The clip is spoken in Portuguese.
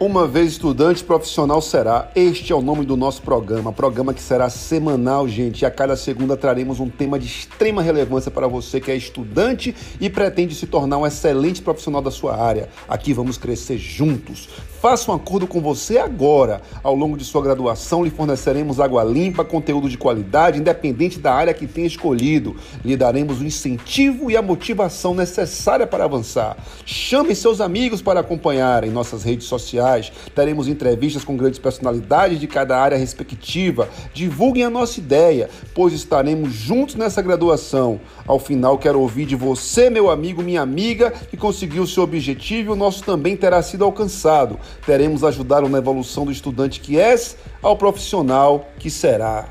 Uma vez estudante profissional será. Este é o nome do nosso programa. Programa que será semanal, gente. E a cada segunda traremos um tema de extrema relevância para você que é estudante e pretende se tornar um excelente profissional da sua área. Aqui vamos crescer juntos. Faça um acordo com você agora. Ao longo de sua graduação, lhe forneceremos água limpa, conteúdo de qualidade, independente da área que tenha escolhido. Lhe daremos o incentivo e a motivação necessária para avançar. Chame seus amigos para acompanhar em nossas redes sociais. Teremos entrevistas com grandes personalidades de cada área respectiva. Divulguem a nossa ideia, pois estaremos juntos nessa graduação. Ao final, quero ouvir de você, meu amigo, minha amiga, que conseguiu seu objetivo e o nosso também terá sido alcançado teremos ajudado na evolução do estudante que és ao profissional que será.